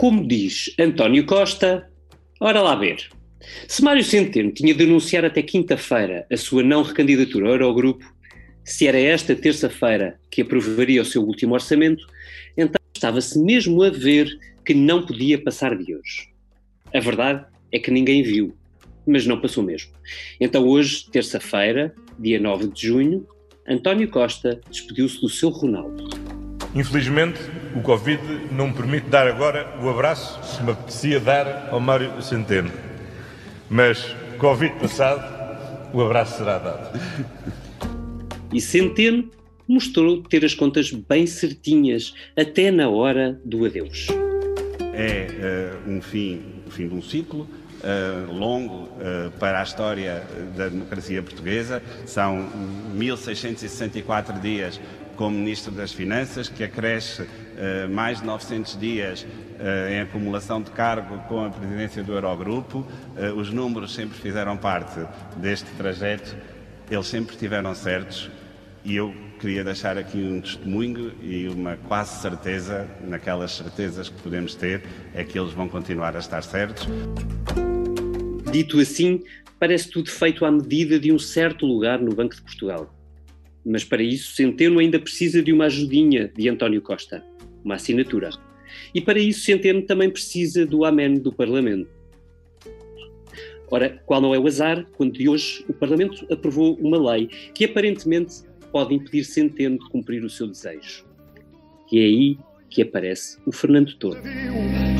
Como diz António Costa, ora lá ver. Se Mário Centeno tinha de anunciar até quinta-feira a sua não recandidatura ao Eurogrupo, se era esta terça-feira que aprovaria o seu último orçamento, então estava-se mesmo a ver que não podia passar de hoje. A verdade é que ninguém viu, mas não passou mesmo. Então hoje, terça-feira, dia 9 de junho, António Costa despediu-se do seu Ronaldo. Infelizmente, o Covid não me permite dar agora o abraço que me apetecia dar ao Mário Centeno. Mas, Covid passado, o abraço será dado. E Centeno mostrou ter as contas bem certinhas, até na hora do adeus. É uh, um fim, o fim de um ciclo, Uh, longo uh, para a história da democracia portuguesa. São 1664 dias como Ministro das Finanças, que acresce uh, mais de 900 dias em acumulação de cargo com a presidência do Eurogrupo. os números sempre fizeram parte deste trajeto, eles sempre estiveram certos e eu queria deixar aqui um testemunho e uma quase certeza, naquelas certezas que podemos ter, é que eles vão continuar a estar certos. Dito assim, parece tudo feito à medida de um certo lugar no Banco de Portugal. Mas para isso, Centeno ainda precisa de uma ajudinha de António Costa, uma assinatura. E para isso, Centeno também precisa do amém do Parlamento. Ora, qual não é o azar quando de hoje o Parlamento aprovou uma lei que aparentemente pode impedir Centeno de cumprir o seu desejo. E é aí que aparece o Fernando Todo.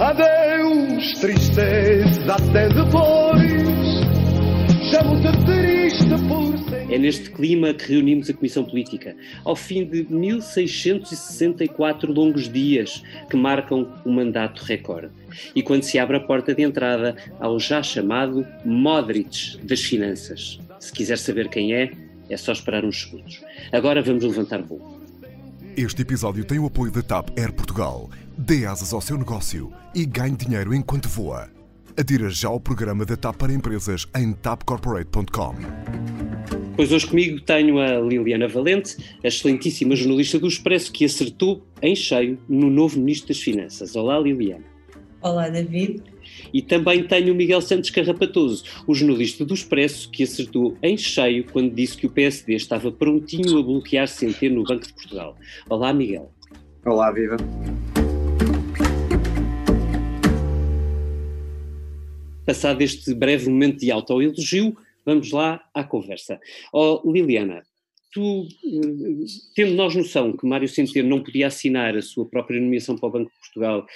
Adeus, tristeza, até depois. Chamo-te É neste clima que reunimos a Comissão Política, ao fim de 1664 longos dias que marcam o mandato recorde. E quando se abre a porta de entrada ao já chamado Modric das Finanças. Se quiser saber quem é, é só esperar uns segundos. Agora vamos levantar voo. Este episódio tem o apoio da TAP Air Portugal. Dê asas ao seu negócio e ganhe dinheiro enquanto voa. Adira já ao programa da TAP para empresas em tapcorporate.com. Pois hoje comigo tenho a Liliana Valente, a excelentíssima jornalista do Expresso, que acertou em cheio no novo Ministro das Finanças. Olá, Liliana. Olá, David. E também tenho o Miguel Santos Carrapatoso, o jornalista do Expresso, que acertou em cheio quando disse que o PSD estava prontinho a bloquear Centeno no Banco de Portugal. Olá, Miguel. Olá, viva. Passado este breve momento de autoelogio, vamos lá à conversa. Oh, Liliana, tu, eh, tendo nós noção que Mário Centeno não podia assinar a sua própria nomeação para o Banco de Portugal,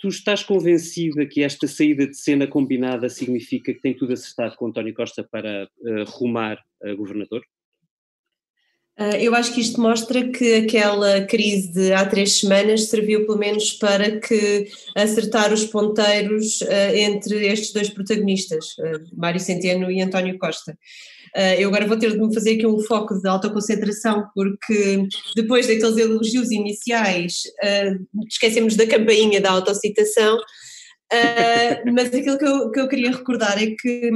tu estás convencida que esta saída de cena combinada significa que tem tudo acertado com António Costa para uh, rumar a governador? Uh, eu acho que isto mostra que aquela crise de há três semanas serviu pelo menos para que acertar os ponteiros uh, entre estes dois protagonistas, Mário Centeno e António Costa. Eu agora vou ter de me fazer aqui um foco de alta concentração, porque depois daqueles elogios iniciais esquecemos da campainha da autocitação, uh, mas aquilo que eu, que eu queria recordar é que,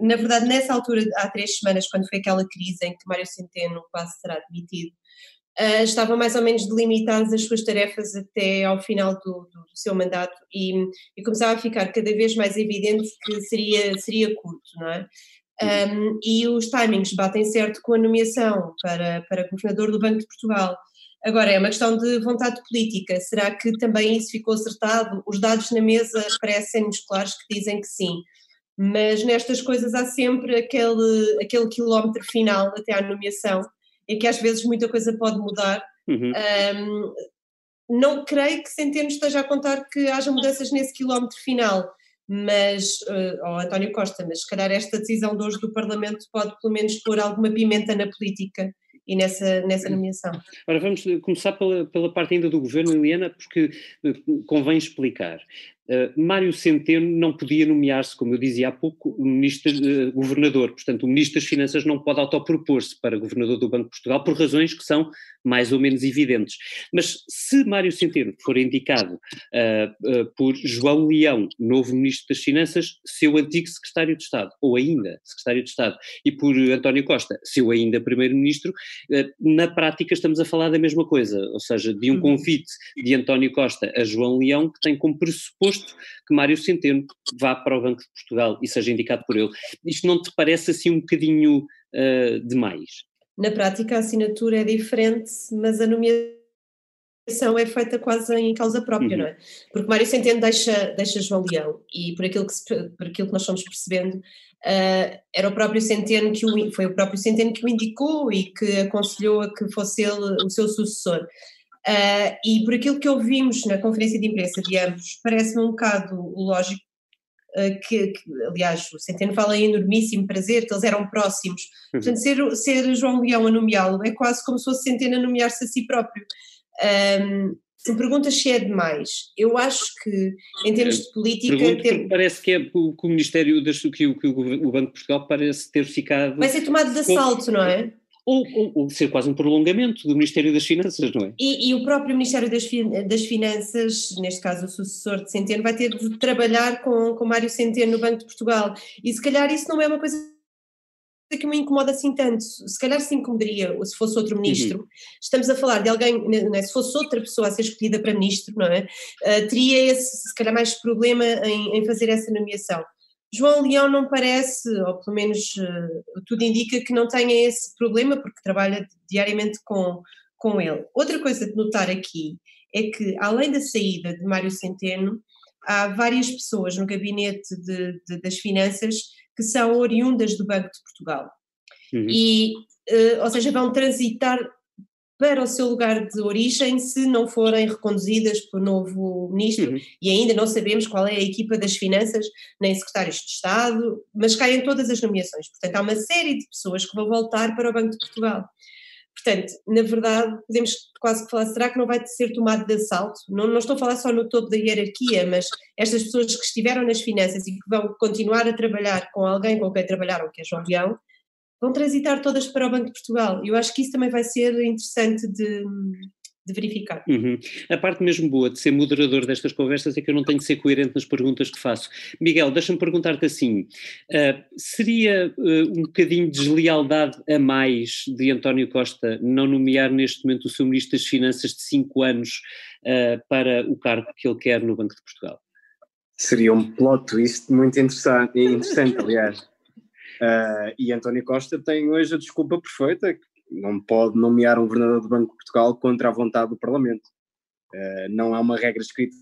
na verdade, nessa altura, há três semanas, quando foi aquela crise em que Mário Centeno quase será demitido, Uh, estavam mais ou menos delimitadas as suas tarefas até ao final do, do, seu mandato e, e, começava a ficar cada vez mais evidente que seria, seria curto, não é? Um, e os timings batem certo com a nomeação para, para governador do Banco de Portugal. Agora, é uma questão de vontade política. Será que também isso ficou acertado? Os dados na mesa parecem-nos claros que dizem que sim. Mas nestas coisas há sempre aquele, aquele quilómetro final até à nomeação, em que às vezes muita coisa pode mudar. Uhum. Um, não creio que Centeno esteja a contar que haja mudanças nesse quilómetro final mas, uh, ao António Costa, mas se calhar esta decisão de hoje do Parlamento pode pelo menos pôr alguma pimenta na política e nessa, nessa nomeação. Ora, vamos começar pela, pela parte ainda do governo, Eliana, porque eh, convém explicar. Uh, Mário Centeno não podia nomear-se, como eu dizia há pouco, ministro, uh, governador. Portanto, o Ministro das Finanças não pode autopropor-se para governador do Banco de Portugal por razões que são mais ou menos evidentes. Mas se Mário Centeno for indicado uh, por João Leão, novo Ministro das Finanças, seu antigo Secretário de Estado, ou ainda Secretário de Estado, e por António Costa, seu ainda Primeiro-Ministro, na prática estamos a falar da mesma coisa, ou seja, de um uhum. convite de António Costa a João Leão que tem como pressuposto suposto que Mário Centeno vá para o Banco de Portugal e seja indicado por ele. Isto não te parece assim um bocadinho uh, demais? Na prática a assinatura é diferente, mas a nomeação é feita quase em causa própria, uhum. não é? Porque Mário Centeno deixa, deixa João Leão e por aquilo que, se, por aquilo que nós fomos percebendo, uh, era o próprio Centeno que o, foi o próprio Centeno que o indicou e que aconselhou a que fosse ele o seu sucessor. Uh, e por aquilo que ouvimos na conferência de imprensa de ambos, parece-me um bocado lógico uh, que, que, aliás, o Centeno fala em enormíssimo prazer, que eles eram próximos. Uhum. Portanto, ser, ser João Leão a nomeá-lo é quase como se fosse Centeno a nomear-se a si próprio. Um, se me perguntas se é demais, eu acho que em termos de política. Ter... Parece que é o que o Ministério das, que, o, que o Banco de Portugal parece ter ficado. Vai ser tomado de assalto, não é? Ou, ou, ou, ser quase um prolongamento do Ministério das Finanças, não é? E, e o próprio Ministério das, das, Finanças, neste caso o sucessor de Centeno, vai ter de trabalhar com, com Mário Centeno no Banco de Portugal. E se calhar isso não é uma coisa que me incomoda assim tanto. Se calhar se incomodaria se fosse outro uhum. ministro. Uhum. Estamos a falar de alguém, é? se fosse outra pessoa a ser escolhida para ministro, não é? Uh, teria esse, se calhar mais problema em, em, fazer essa nomeação. João Leão não parece, ou pelo menos uh, tudo indica que não tenha esse problema, porque trabalha diariamente com, com ele. Outra coisa de notar aqui é que, além da saída de Mário Centeno, há várias pessoas no gabinete de, de, das finanças que são oriundas do Banco de Portugal. Uhum. E, uh, ou seja, vão transitar para o seu lugar de origem se não forem reconduzidas pelo novo ministro, uhum. e ainda não sabemos qual é a equipa das finanças, nem secretários de Estado, mas caem todas as nomeações. Portanto, há uma série de pessoas que vão voltar para o Banco de Portugal. Portanto, na verdade, podemos quase que falar, será que não vai ser tomado de assalto? Não, não estou a falar só no topo da hierarquia, mas estas pessoas que estiveram nas finanças e que vão continuar a trabalhar com alguém com quem trabalharam, que é João Leão, vão transitar todas para o Banco de Portugal. Eu acho que isso também vai ser interessante de, de verificar. Uhum. A parte mesmo boa de ser moderador destas conversas é que eu não tenho de ser coerente nas perguntas que faço. Miguel, deixa-me perguntar-te assim: uh, seria uh, um bocadinho de deslealdade a mais de António Costa não nomear neste momento o seu Ministro das Finanças de 5 anos uh, para o cargo que ele quer no Banco de Portugal? Seria um plot twist muito interessante, interessante aliás. e António Costa tem hoje a desculpa perfeita, não pode nomear um governador do Banco de Portugal contra a vontade do Parlamento. Uh, não há uma regra escrita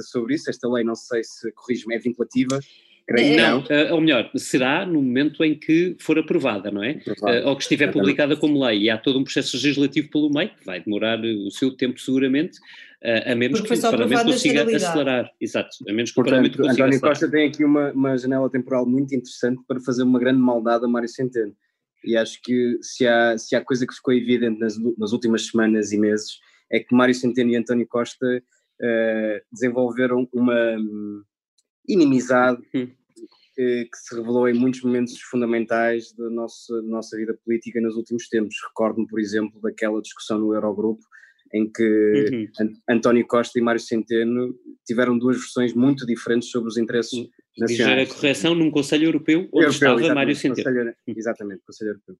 sobre isso, esta lei não sei se corrige-me, é vinculativa, Creio não, não. Uh, ou melhor, será no momento em que for aprovada, não é? Uh, ou que estiver Exatamente. publicada como lei. E há todo um processo legislativo pelo meio, que vai demorar o seu tempo seguramente, uh, a menos Porque que o Parlamento consiga acelerar. Exato, a menos que Portanto, o Parlamento consiga António acelerar. Costa tem aqui uma, uma janela temporal muito interessante para fazer uma grande maldade a Mário Centeno e acho que se há, se há coisa que ficou evidente nas, nas últimas semanas e meses é que Mário Centeno e António Costa uh, desenvolveram uma um, inimizade hum. que, que, se revelou em muitos momentos fundamentais da nossa, nossa vida política nos últimos tempos. Recordo-me, por exemplo, daquela discussão no Eurogrupo em que uhum. António Costa e Mário Centeno tiveram duas versões muito diferentes sobre os interesses. Nacionais. a correção num Conselho Europeu onde Europeu, estava Mário Centeno. Exatamente, Conselho Europeu.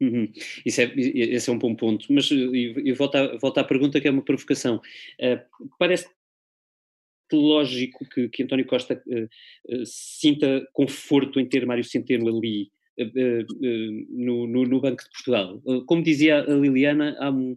Uhum. Isso é, esse é um bom ponto, mas e, volto, à, volto à pergunta que é uma provocação. Uh, parece lógico que, que António Costa uh, uh, sinta conforto em ter Mário Centeno ali no, no, no, Banco de Portugal. Como dizia a Liliana, há um,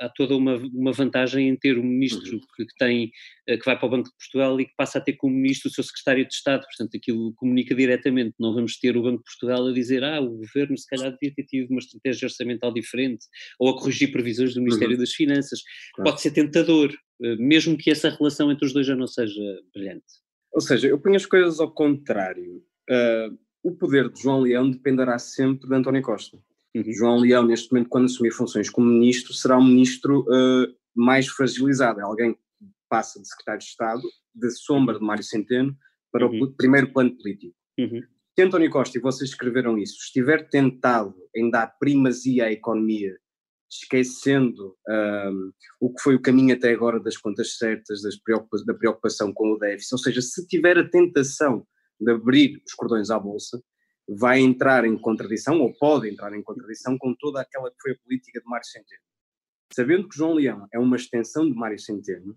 há toda uma, uma vantagem em ter um ministro uhum. que, tem, uh, que vai para o Banco de Portugal e que passa a ter como ministro o seu secretário de Estado, portanto aquilo comunica diretamente, não vamos ter o Banco de Portugal a dizer ah, o governo se calhar devia ter tido uma estratégia orçamental diferente, ou a corrigir previsões do Ministério uhum. das Finanças, claro. pode ser tentador, uh, mesmo que essa relação entre os dois já não seja brilhante. Ou seja, eu ponho as coisas ao contrário. Uh, o poder de João Leão dependerá sempre de António Costa. Uhum. João Leão, neste momento, quando assumir funções como ministro, será um ministro uh, mais fragilizado, é alguém que passa de secretário de Estado, de sombra de Mário Centeno, para uhum. o primeiro plano político. Uhum. Se António Costa, e vocês escreveram isso, estiver tentado em dar primazia à economia, esquecendo um, o que foi o caminho até agora das contas certas, preocupa da preocupação com o déficit, ou seja, se tiver a tentação de abrir os cordões à Bolsa, vai entrar em contradição, ou pode entrar em contradição, com toda aquela que foi a política de Mário Centeno. Sabendo que João Leão é uma extensão de Mário Centeno,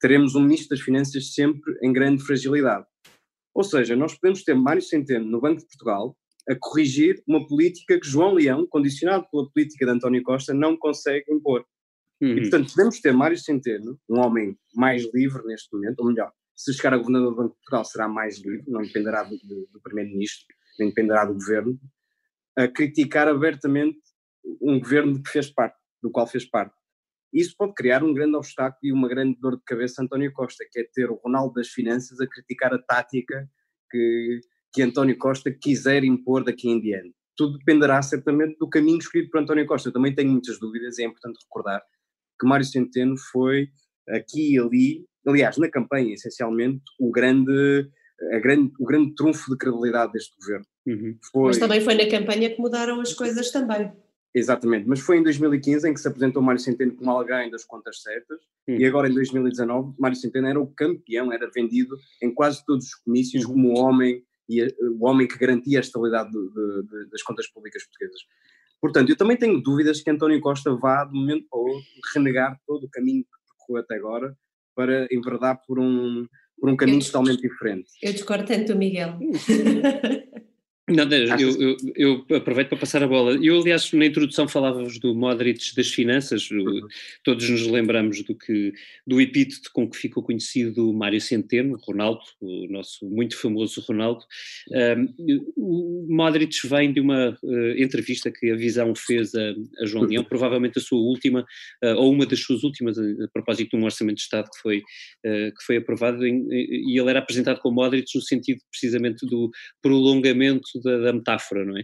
teremos um Ministro das Finanças sempre em grande fragilidade. Ou seja, nós podemos ter Mário Centeno no Banco de Portugal a corrigir uma política que João Leão, condicionado pela política de António Costa, não consegue impor. Uhum. E, portanto, podemos ter Mário Centeno, um homem mais livre neste momento, ou melhor, se chegar a governador do Banco de Portugal será mais livre, não dependerá do, do, do Primeiro-Ministro, nem dependerá do Governo, a criticar abertamente um governo que fez parte, do qual fez parte. Isso pode criar um grande obstáculo e uma grande dor de cabeça a António Costa, que é ter o Ronaldo das Finanças a criticar a tática que, que António Costa quiser impor daqui em diante. Tudo dependerá certamente do caminho escolhido por António Costa. Eu também tenho muitas dúvidas e é importante recordar que Mário Centeno foi aqui e ali, aliás, na campanha, essencialmente, o grande, grande, o grande trunfo de credibilidade deste governo. Uhum. Foi... Mas também foi na campanha que mudaram as coisas também. Exatamente, mas foi em 2015 em que se apresentou Mário Centeno como alguém das contas certas uhum. e agora em 2019 Mário Centeno era o campeão, era vendido em quase todos os comícios uhum. como o homem, e o homem que garantia a estabilidade de, de, de, das contas públicas portuguesas. Portanto, eu também tenho dúvidas que António Costa vá, de um momento para o outro, renegar todo o caminho que percorreu até agora para enverdar por um, por um caminho eu, totalmente diferente. Eu discordo tanto, Miguel. Não, eu, eu, eu, aproveito para passar a bola. Eu, aliás, na introdução falávamos do Modric das finanças, uhum. todos nos lembramos do, que, do epíteto com que ficou conhecido Mário Centeno, Ronaldo, o nosso muito famoso Ronaldo. Um, o Modric vem de uma uh, entrevista que a Visão fez a, a João Leão, provavelmente a sua última, uh, ou uma das suas últimas, a, a, propósito de um orçamento de Estado que foi, uh, que foi aprovado, em, e ele era apresentado como Modric no sentido precisamente do prolongamento da, da metáfora, não é?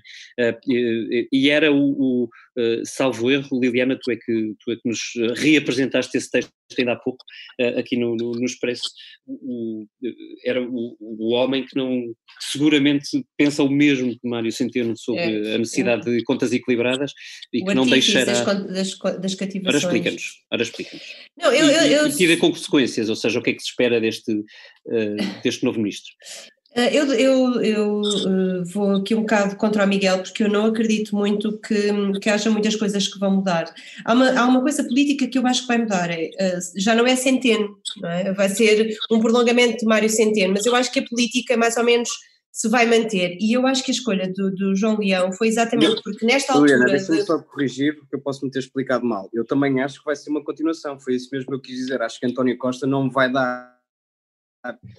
Uh, e, e, era o, o uh, salvo erro, Liliana, tu é, que, tu é que nos reapresentaste esse texto ainda há pouco uh, aqui no, no, no Expresso, o, era o, o, homem que não, seguramente pensa o mesmo que Mário Centeno sobre é, a necessidade é. de contas equilibradas e que não deixará... Das, das, das cativações. Ora explica-nos, ora explica-nos. Não, eu, eu, eu... E, e com consequências, ou seja, o que é que se espera deste, deste novo ministro? Ah, eu, eu, eu uh, vou aqui um bocado contra o Miguel, porque eu não acredito muito que, que haja muitas coisas que vão mudar. Há uma, há uma coisa política que eu acho que vai mudar, é, uh, já não é Centeno, não é? vai ser um prolongamento de Mário Centeno, mas eu acho que a política mais ou menos se vai manter. E eu acho que a escolha do, do João Leão foi exatamente porque nesta altura. Juliana, deixa-me de... só corrigir, porque eu posso me ter explicado mal. Eu também acho que vai ser uma continuação, foi isso mesmo que eu quis dizer. Acho que António Costa não vai dar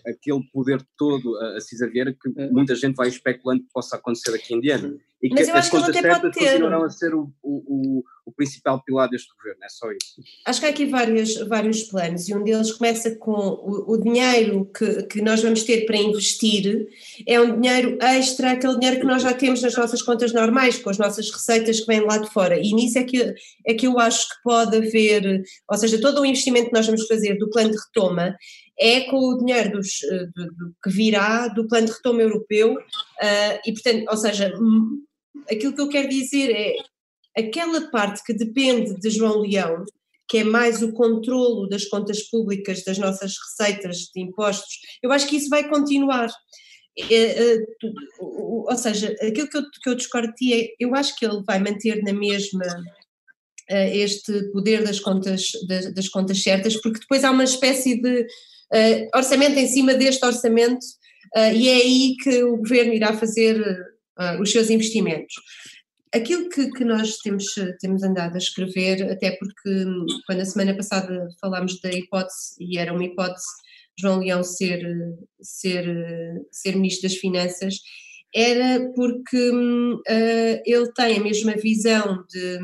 aquele poder todo a, a Cisa Vieira que é. muita gente vai especulando que possa acontecer aqui em diante. E Mas que as contas certas continuarão a ser o, o, o, principal pilar deste governo, é só isso. Acho que há aqui vários, vários planos e um deles começa com o, o dinheiro que, que nós vamos ter para investir é um dinheiro extra, aquele dinheiro que nós já temos nas nossas contas normais, com as nossas receitas que vêm lá de fora e nisso é que, é que eu acho que pode haver, ou seja, todo o investimento que nós vamos fazer do plano de retoma é com o dinheiro dos, eh, do, do, que virá do plano de retoma europeu uh, e portanto, ou seja, aquilo que eu quero dizer é aquela parte que depende de João Leão, que é mais o controlo das contas públicas, das nossas receitas de impostos, eu acho que isso vai continuar. É, é, ou seja, aquilo que eu, que eu discordo de ti é, eu acho que ele vai manter na mesma este poder das contas, das, das, contas certas, porque depois há uma espécie de uh, orçamento em cima deste orçamento uh, e é aí que o governo irá fazer uh, os seus investimentos. Aquilo que, que, nós temos, temos andado a escrever, até porque hum, quando a semana passada falámos da hipótese, e era uma hipótese João Leão ser, ser, ser Ministro das Finanças, era porque uh, ele tem a mesma visão de,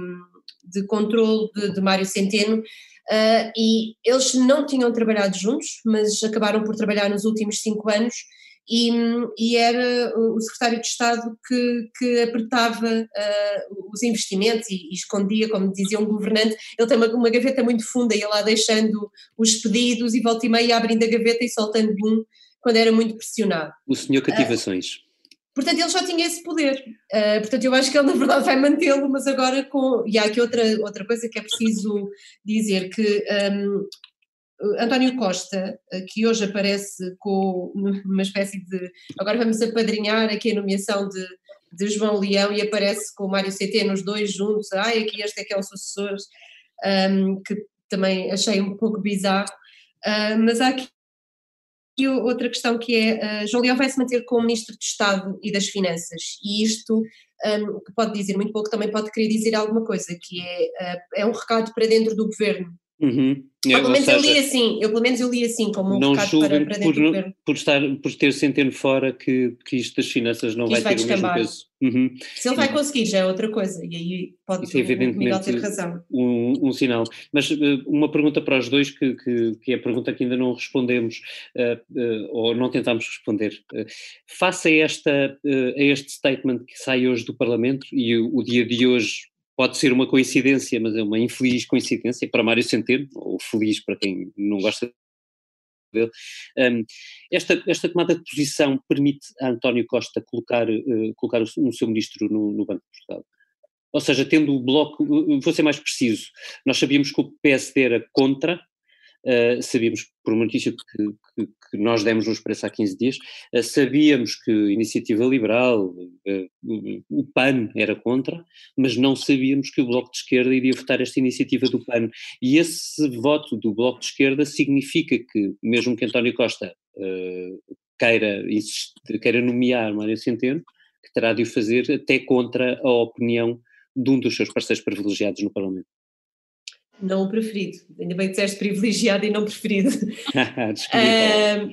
de controle de, de Mário Centeno uh, e eles não tinham trabalhado juntos, mas acabaram por trabalhar nos últimos cinco anos e, e, era o secretário de Estado que, que apertava uh, os investimentos e, e, escondia, como dizia um governante, ele tem uma, uma gaveta muito funda, ia lá deixando os pedidos e volta e meia abrindo a gaveta e soltando um quando era muito pressionado. O senhor cativações. Uh, Portanto, ele já tinha esse poder. Uh, portanto, eu acho que ele, na verdade, vai mantê-lo, mas agora com. E há aqui outra, outra coisa que é preciso dizer: que um, António Costa, que hoje aparece com uma espécie de. Agora vamos apadrinhar aqui a nomeação de, de João Leão e aparece com o Mário CT nos dois juntos. Ai, aqui este é que é o sucessor, um, que também achei um pouco bizarro. Uh, mas há aqui outra questão que é, uh, João Leão vai se manter como Ministro de Estado e das Finanças, e isto, um, que pode dizer muito pouco, também pode querer dizer alguma coisa, que é, uh, é um recado para dentro do Governo, Uhum. É, pelo menos seja, eu li assim, eu pelo menos eu li assim, como um não recado para, para por, não, por, estar, por ter Centeno fora que, que isto das finanças não vai, vai ter descambar. o mesmo peso. Uhum. Se ele vai conseguir já é outra coisa, e aí pode Isso evidentemente ter razão. Um, um, sinal. Mas uh, uma pergunta para os dois, que, que, que, é a pergunta que ainda não respondemos, uh, uh, ou não tentámos responder. face a, esta, a este statement que sai hoje do Parlamento, e o, o dia de hoje pode ser uma coincidência, mas é uma infeliz coincidência para Mário Centeno, ou feliz para quem não gosta dele. Um, esta, esta tomada de posição permite a António Costa colocar, uh, colocar o, seu ministro no, no Banco de Portugal. Ou seja, tendo o bloco, vou ser mais preciso, nós sabíamos que o PSD era contra, Uh, sabíamos, por uma notícia que, que, que, nós demos no Expresso há 15 dias, uh, sabíamos que a Iniciativa Liberal, uh, o PAN era contra, mas não sabíamos que o Bloco de Esquerda iria votar esta iniciativa do PAN. E esse voto do Bloco de Esquerda significa que, mesmo que António Costa queira, queira nomear Mário Centeno, que terá de o fazer até contra a opinião de um dos seus parceiros privilegiados no Parlamento. Não o preferido. Ainda bem que disseste privilegiado e não preferido. uh,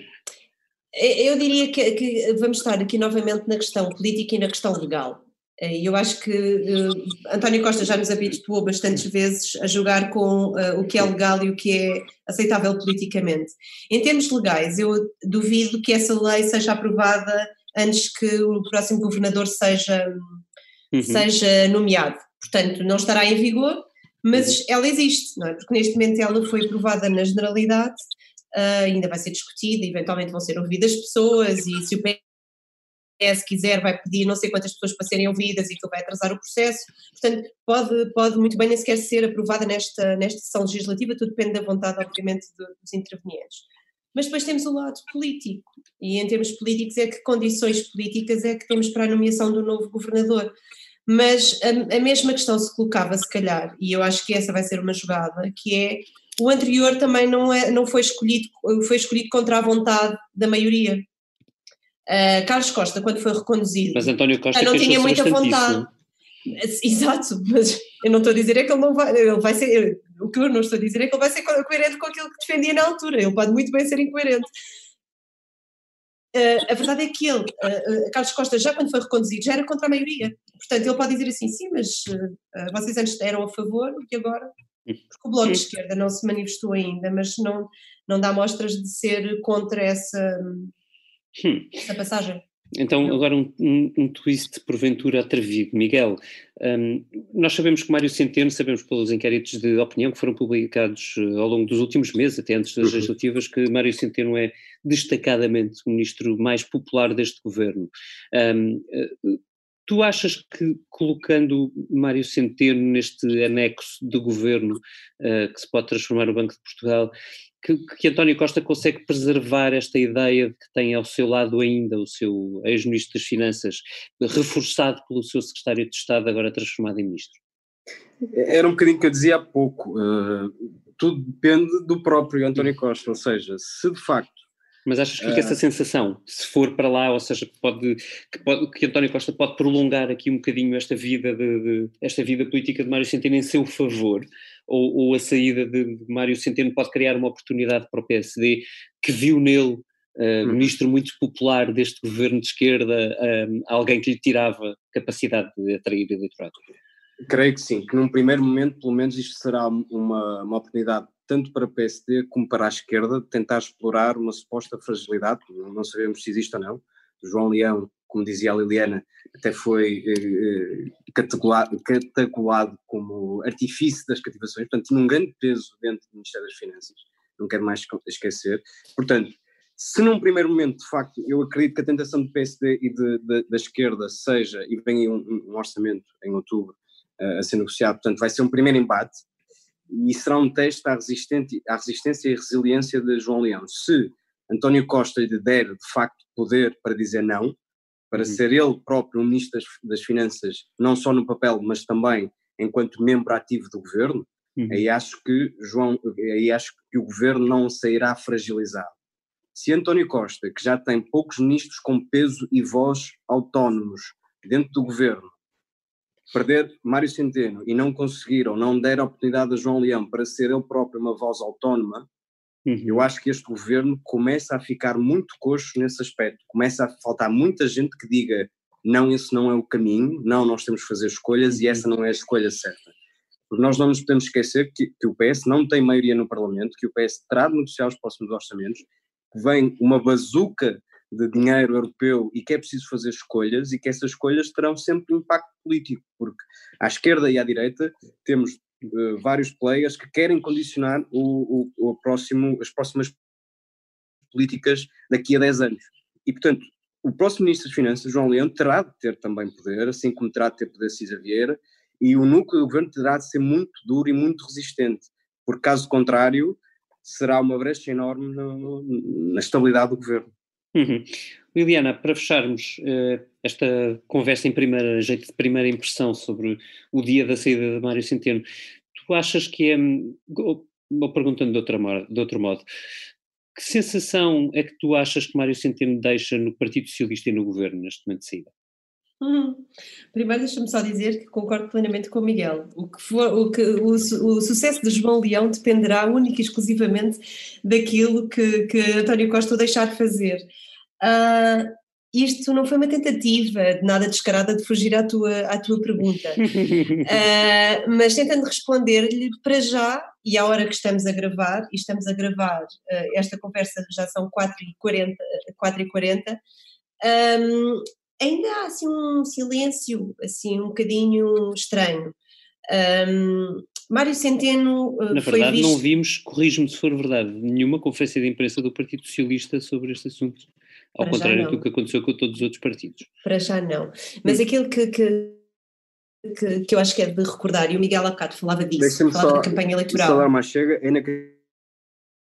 eu diria que, que, vamos estar aqui novamente na questão política e na questão legal. Eu acho que uh, António Costa já nos habituou bastantes vezes a jogar com uh, o que é legal e o que é aceitável politicamente. Em termos legais, eu duvido que essa lei seja aprovada antes que o próximo governador seja, uhum. seja nomeado. Portanto, não estará em vigor, mas ela existe, não é? Porque neste momento ela foi aprovada na generalidade, uh, ainda vai ser discutida, eventualmente vão ser ouvidas pessoas e se o PS quiser vai pedir não sei quantas pessoas para serem ouvidas e que vai atrasar o processo, portanto pode, pode muito bem nem sequer ser aprovada nesta, nesta sessão legislativa, tudo depende da vontade obviamente dos intervenientes. Mas depois temos o lado político, e em termos políticos é que condições políticas é que temos para a nomeação do novo governador. Mas a, a, mesma questão se colocava, se calhar, e eu acho que essa vai ser uma jogada, que é o anterior também não, é, não foi escolhido, foi escolhido contra a vontade da maioria. Uh, Carlos Costa, quando foi reconduzido, mas António Costa não tinha muita vontade. Exato, mas eu não estou a dizer é que ele não vai, ele vai ser, o que eu não estou a dizer é que ele vai ser coerente com aquilo que defendia na altura, ele pode muito bem ser incoerente. Uh, a verdade é que ele, uh, Carlos Costa, já quando foi reconduzido, já era contra a maioria. Portanto, ele pode dizer assim: sim, mas vocês antes eram a favor e agora. Porque o Bloco de Esquerda não se manifestou ainda, mas não, não dá mostras de ser contra essa, hum. essa passagem. Então, agora um, um, um, twist porventura atrevido. Miguel, um, nós sabemos que Mário Centeno, sabemos pelos inquéritos de opinião que foram publicados uh, ao longo dos últimos meses, até antes das uhum. legislativas, que Mário Centeno é destacadamente o ministro mais popular deste governo. Tu achas que colocando Mário Centeno neste anexo de governo uh, que se pode transformar no Banco de Portugal, que, que, António Costa consegue preservar esta ideia de que tem ao seu lado ainda o seu ex-ministro das Finanças, reforçado pelo seu secretário de Estado, agora transformado em ministro? Era um bocadinho que eu dizia há pouco. Uh, tudo depende do próprio António Costa, ou seja, se de facto mas achas que fica uh, essa sensação, se for para lá, ou seja, que, pode, que, pode, que António Costa pode prolongar aqui um bocadinho esta vida, de, de esta vida política de Mário Centeno em seu favor, ou, ou a saída de, Mário Centeno pode criar uma oportunidade para o PSD, que viu nele uh, ministro muito popular deste governo de esquerda, um, alguém que lhe tirava capacidade de atrair eleitorado? Creio que sim, que num primeiro momento, pelo menos, isto será uma, uma oportunidade tanto para o PSD como para a esquerda, tentar explorar uma suposta fragilidade, não sabemos se existe ou não. João Leão, como dizia a Liliana, até foi eh, categorado como artifício das cativações, portanto tinha um grande peso dentro do Ministério das Finanças, não quero mais esquecer. Portanto, se num primeiro momento, de facto, eu acredito que a tentação do PSD e de, de, da esquerda seja, e vem um, um orçamento em outubro uh, a ser negociado, portanto vai ser um primeiro embate, e será um teste à, resistência, à resistência e resiliência de João Leão. Se António Costa lhe der, de facto, poder para dizer não, para uhum. ser ele próprio o Ministro das, das, Finanças, não só no papel, mas também enquanto membro ativo do governo, Uhum. Aí acho que João, aí acho que o governo não sairá fragilizado. Se António Costa, que já tem poucos ministros com peso e voz autónomos dentro do governo, perder Mário Centeno e não conseguir ou não der a oportunidade a João Leão para ser ele próprio uma voz autónoma, uhum. eu acho que este governo começa a ficar muito coxo nesse aspecto. Começa a faltar muita gente que diga não, esse não é o caminho, não, nós temos que fazer escolhas e essa não é a escolha certa. Porque nós não nos podemos esquecer que, que o PS não tem maioria no Parlamento, que o PS terá de negociar os próximos orçamentos, que vem uma bazuca de dinheiro europeu e que é preciso fazer escolhas e que essas escolhas terão sempre impacto político, porque à esquerda e à direita temos uh, vários players que querem condicionar o, o, o próximo, as próximas políticas daqui a 10 anos. E, portanto, o próximo Ministro das Finanças, João Leão, terá de ter também poder, assim como terá de ter poder Cisa Vieira, e o núcleo do governo terá de ser muito duro e muito resistente, porque caso contrário será uma brecha enorme no, na estabilidade do governo. Uhum. Liliana, para fecharmos uh, esta conversa em primeira, jeito de primeira impressão sobre o dia da saída de Mário Centeno, tu achas que é, vou perguntando de, outra, de outro modo, que sensação é que tu achas que Mário Centeno deixa no Partido Socialista e no governo neste momento de saída? Primeiro deixa-me só dizer que concordo plenamente com o Miguel. O, que for, o, que, o, o, sucesso de João Leão dependerá única e exclusivamente daquilo que, que António Costa deixar de fazer. Uh, isto não foi uma tentativa de nada descarada de fugir à tua, à tua pergunta, uh, mas tentando responder-lhe para já, e à hora que estamos a gravar, e estamos a gravar, uh, esta conversa já são 4h40, 4h40 um, ainda há assim um silêncio assim um bocadinho estranho. Um, Mário Centeno uh, Na verdade, visto... não vimos, corrijo-me se for verdade, nenhuma conferência de imprensa do Partido Socialista sobre este assunto. Ao Para contrário do que aconteceu com todos os outros partidos. Para já não. Mas hum. aquilo que, que, que, que, eu acho que é de recordar, e o Miguel Acato falava disso, falava só, da campanha eleitoral. Só mais chega, é na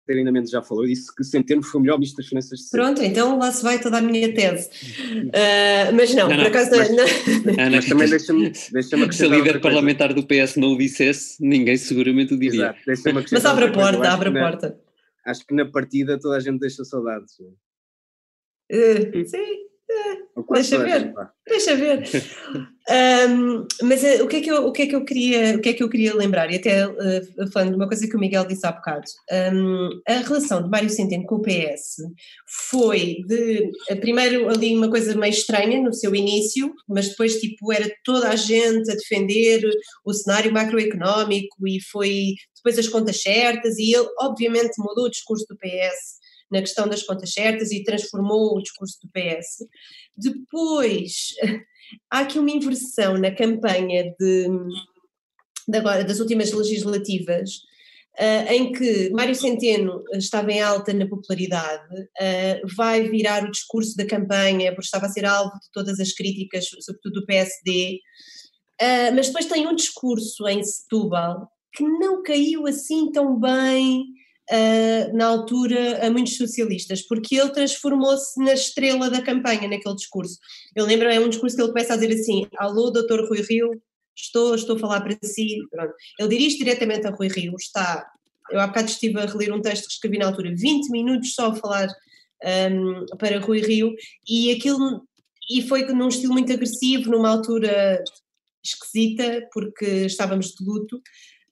Catarina Mendes já falou, disse que Centeno foi o melhor ministro das Finanças de sempre. Pronto, então lá se vai toda a minha tese. Uh, mas não, não, por acaso. Mas, não, não. mas também deixa-me deixa Se a líder parlamentar do PS não o dissesse, ninguém seguramente o diria. Exato, mas abre a porta, abre a porta. Acho que na partida toda a gente deixa saudades. Uh, sim, uh, deixa ver, deixa ver. Um, mas uh, o, que é que eu, o, que é que eu queria, o que é que eu queria lembrar, e até uh, falando de uma coisa que o Miguel disse há bocado, um, a relação de Mário Centeno com o PS foi de, primeiro ali uma coisa meio estranha no seu início, mas depois tipo era toda a gente a defender o cenário macroeconómico e foi depois as contas certas e ele obviamente mudou o discurso do PS na questão das contas certas e transformou o discurso do PS. Depois, há aqui uma inversão na campanha de, de agora, das últimas legislativas, uh, em que Mário Centeno estava em alta na popularidade, uh, vai virar o discurso da campanha, porque estava a ser alvo de todas as críticas, sobretudo do PSD, uh, ah, mas depois tem um discurso em Setúbal que não caiu assim tão bem uh, na altura a muitos socialistas, porque ele transformou-se na estrela da campanha naquele discurso. Eu lembro, é um discurso que ele começa a dizer assim: Alô, doutor Rui Rio, estou, estou a falar para si. Pronto. Ele dirige diretamente a Rui Rio, está. Eu há bocado estive a reler um texto que escrevi na altura, 20 minutos só a falar um, para Rui Rio, e aquilo. E foi num estilo muito agressivo, numa altura esquisita, porque estávamos de luto,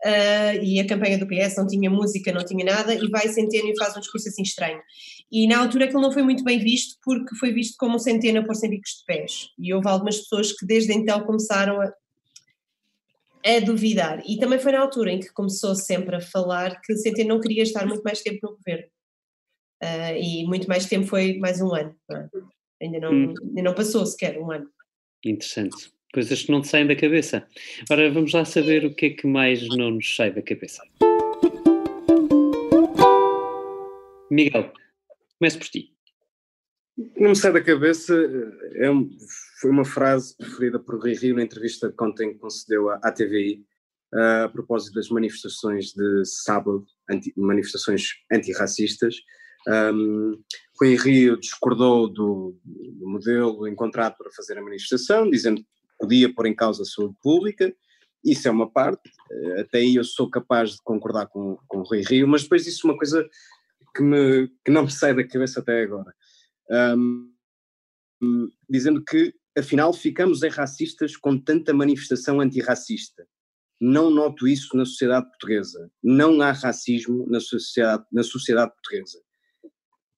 uh, e a campanha do PS não tinha música, não tinha nada, e vai Centeno e faz um discurso assim estranho. E na altura aquilo não foi muito bem visto, porque foi visto como um Centeno a pôr-se em bicos de pés. E houve algumas pessoas que desde então começaram a, a duvidar. E também foi na altura em que começou sempre a falar que Centeno não queria estar muito mais tempo no governo. Uh, e muito mais tempo foi mais um ano. Ainda, não, hum. ainda não passou sequer um ano. Interessante coisas que não te saem da cabeça. Ora, vamos lá saber o que é que mais não nos sai da cabeça. Miguel, comece por ti. Não me sai da cabeça, é foi uma frase preferida por Rui Rio na entrevista que ontem concedeu à, à TVI, uh, a propósito das manifestações de sábado, anti, manifestações antirracistas. Um, Rui Rio discordou do, do modelo encontrado para fazer a manifestação, dizendo podia pôr em causa a saúde pública isso é uma parte, uh, até aí eu sou capaz de concordar com, com o Rui Rio, mas depois isso é uma coisa que, me, que não me sai da cabeça até agora. Um, dizendo que, afinal, ficamos em racistas com tanta manifestação antirracista. Não noto isso na sociedade portuguesa. Não há racismo na sociedade, na sociedade portuguesa.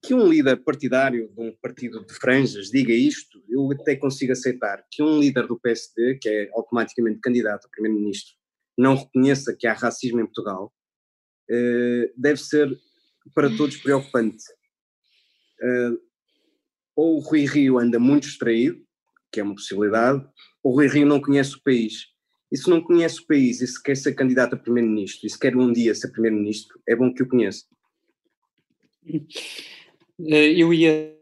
Que um líder partidário de um partido de franjas diga isto, eu até consigo aceitar. Que um líder do PSD, que é automaticamente candidato a primeiro-ministro, não reconheça que há racismo em Portugal, eh, deve ser para todos preocupante. Eh, ou o Rui Rio anda muito distraído, que é uma possibilidade, ou o Rui Rio não conhece o país. E se não conhece o país e se quer ser candidato a primeiro-ministro, e se quer um dia ser primeiro-ministro, é bom que o conheça. Eh, eu ia.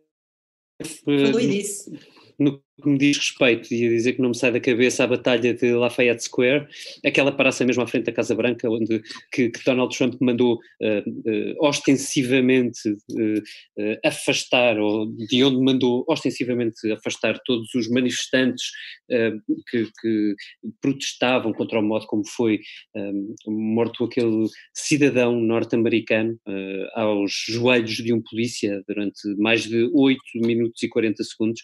Falou disso. No que me diz respeito, ia dizer que não me sai da cabeça a batalha de Lafayette Square, aquela praça mesmo à frente da Casa Branca, onde que, que Donald Trump mandou uh, uh, ostensivamente uh, afastar, ou de onde mandou ostensivamente afastar todos os manifestantes que, que, protestavam contra o modo como foi morto aquele cidadão norte-americano aos joelhos de um polícia durante mais de 8 minutos e 40 segundos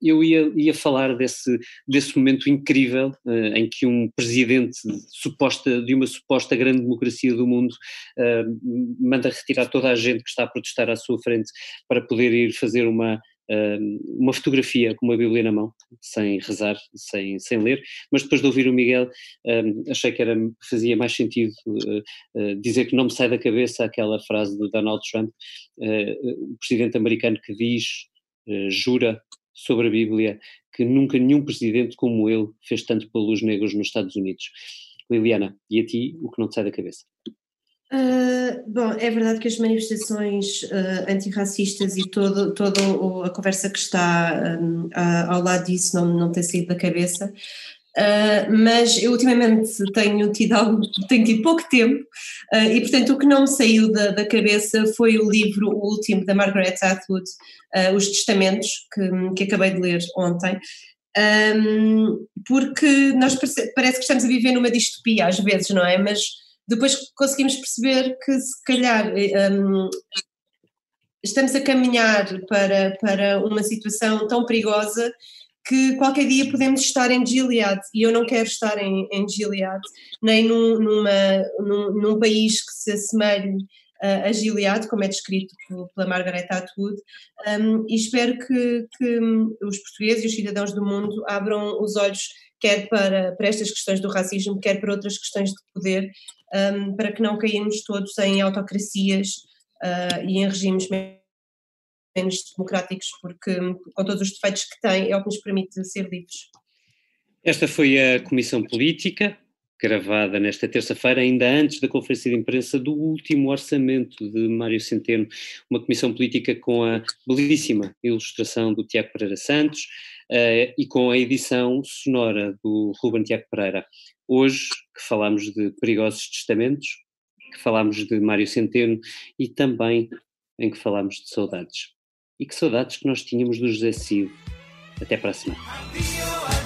eu ia, ia falar desse, desse momento incrível uh, em que um presidente suposta, de uma suposta grande democracia do mundo uh, manda retirar toda a gente que está a protestar à sua frente para poder ir fazer uma, uma fotografia com uma Bíblia na mão, sem rezar, sem, sem ler, mas depois de ouvir o Miguel achei que era, fazia mais sentido dizer que não me sai da cabeça aquela frase de Donald Trump, o presidente americano que diz, jura sobre a Bíblia que nunca nenhum presidente como ele fez tanto pelos negros nos Estados Unidos. Liliana, e a ti o que não te sai da cabeça? Uh, bom, é verdade que as manifestações uh, antirracistas e todo, toda a conversa que está um, uh, ao lado disso não, não tem saído da cabeça. Uh, mas eu ultimamente tenho tido, algo, tenho tido pouco tempo uh, e portanto o que não me saiu da, da, cabeça foi o livro o último da Margaret Atwood, uh, Os Testamentos, que, que acabei de ler ontem, um, porque nós parece, que estamos a viver numa distopia às vezes, não é? Mas depois conseguimos perceber que se calhar um, estamos a caminhar para, para uma situação tão perigosa que qualquer dia podemos estar em Gilead e eu não quero estar em, em Gilead, nem num, numa, num, num país que se assemelhe uh, a Gilead, como é descrito pela Margaret Atwood, um, e espero que, que os portugueses e os cidadãos do mundo abram os olhos quer para, para estas questões do racismo, quer para outras questões de poder, um, para que não caímos todos em autocracias uh, e em regimes menos democráticos, porque com todos os defeitos que tem, é o que nos permite ser livres. Esta foi a Comissão Política, gravada nesta terça-feira, ainda antes da conferência de imprensa do último orçamento de Mário Centeno, uma comissão política com a belíssima ilustração do Tiago Pereira Santos uh, e com a edição sonora do Ruben Tiago Pereira. Hoje que falamos de perigosos testamentos, que falamos de Mário Centeno e também em que falamos de saudades. E que saudades que nós tínhamos do José Cid. Até para a semana.